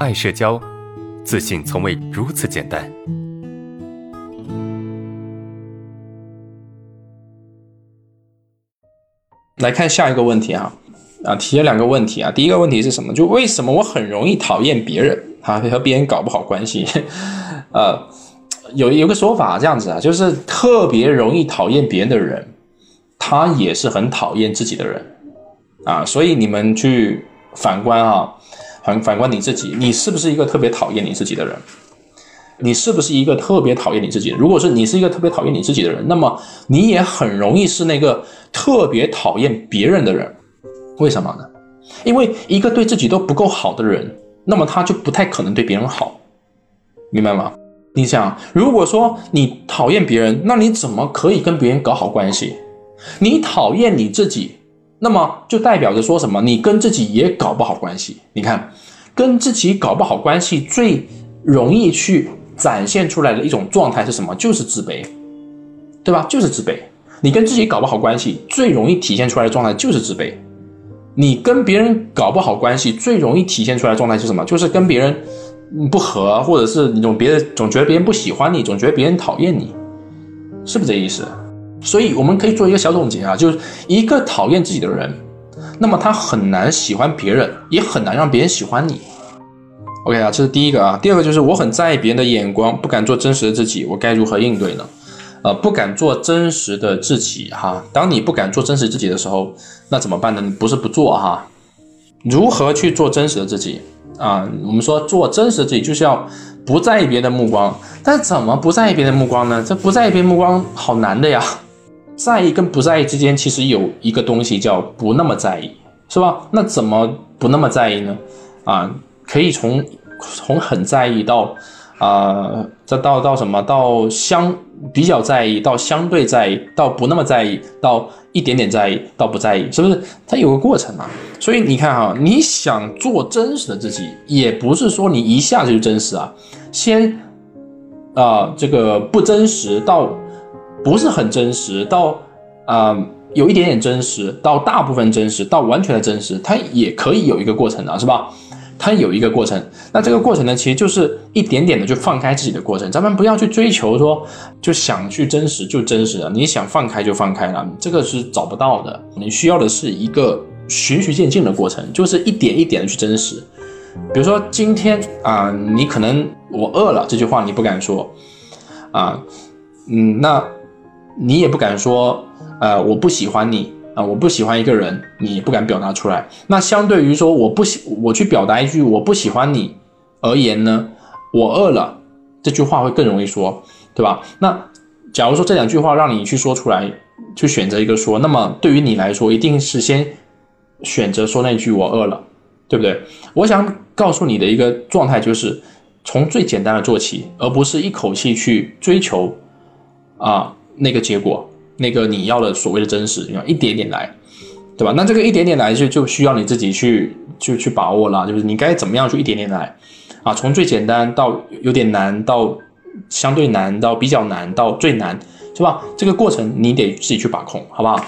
爱社交，自信从未如此简单。来看下一个问题啊，啊，提了两个问题啊。第一个问题是什么？就为什么我很容易讨厌别人啊，和别人搞不好关系？呃，有有个说法这样子啊，就是特别容易讨厌别人的人，他也是很讨厌自己的人啊。所以你们去反观啊。反反观你自己，你是不是一个特别讨厌你自己的人？你是不是一个特别讨厌你自己？如果是你是一个特别讨厌你自己的人，那么你也很容易是那个特别讨厌别人的人。为什么呢？因为一个对自己都不够好的人，那么他就不太可能对别人好，明白吗？你想，如果说你讨厌别人，那你怎么可以跟别人搞好关系？你讨厌你自己。那么就代表着说什么？你跟自己也搞不好关系。你看，跟自己搞不好关系，最容易去展现出来的一种状态是什么？就是自卑，对吧？就是自卑。你跟自己搞不好关系，最容易体现出来的状态就是自卑。你跟别人搞不好关系，最容易体现出来的状态是什么？就是跟别人不和，或者是你总别人总觉得别人不喜欢你，总觉得别人讨厌你，是不是这意思？所以我们可以做一个小总结啊，就是一个讨厌自己的人，那么他很难喜欢别人，也很难让别人喜欢你。OK 啊，这是第一个啊。第二个就是我很在意别人的眼光，不敢做真实的自己，我该如何应对呢？呃，不敢做真实的自己哈。当你不敢做真实自己的时候，那怎么办呢？你不是不做哈？如何去做真实的自己啊？我们说做真实的自己就是要不在意别人的目光，但是怎么不在意别人的目光呢？这不在意别人目光好难的呀。在意跟不在意之间，其实有一个东西叫不那么在意，是吧？那怎么不那么在意呢？啊，可以从从很在意到啊，再到到什么？到相比较在意，到相对在意，到不那么在意，到一点点在意，到不在意，是不是？它有个过程啊。所以你看哈，你想做真实的自己，也不是说你一下子就真实啊，先啊这个不真实到。不是很真实，到啊有一点点真实，到大部分真实，到完全的真实，它也可以有一个过程的，是吧？它有一个过程。那这个过程呢，其实就是一点点的去放开自己的过程。咱们不要去追求说，就想去真实就真实了，你想放开就放开了，这个是找不到的。你需要的是一个循序渐进的过程，就是一点一点的去真实。比如说今天啊，你可能我饿了这句话你不敢说啊，嗯，那。你也不敢说，呃，我不喜欢你啊，我不喜欢一个人，你也不敢表达出来。那相对于说我不喜，我去表达一句我不喜欢你而言呢，我饿了这句话会更容易说，对吧？那假如说这两句话让你去说出来，去选择一个说，那么对于你来说，一定是先选择说那句我饿了，对不对？我想告诉你的一个状态就是从最简单的做起，而不是一口气去追求啊。那个结果，那个你要的所谓的真实，要一点点来，对吧？那这个一点点来就就需要你自己去去去把握了，就是你该怎么样去一点点来，啊，从最简单到有点难，到相对难，到比较难，到最难，是吧？这个过程你得自己去把控，好不好？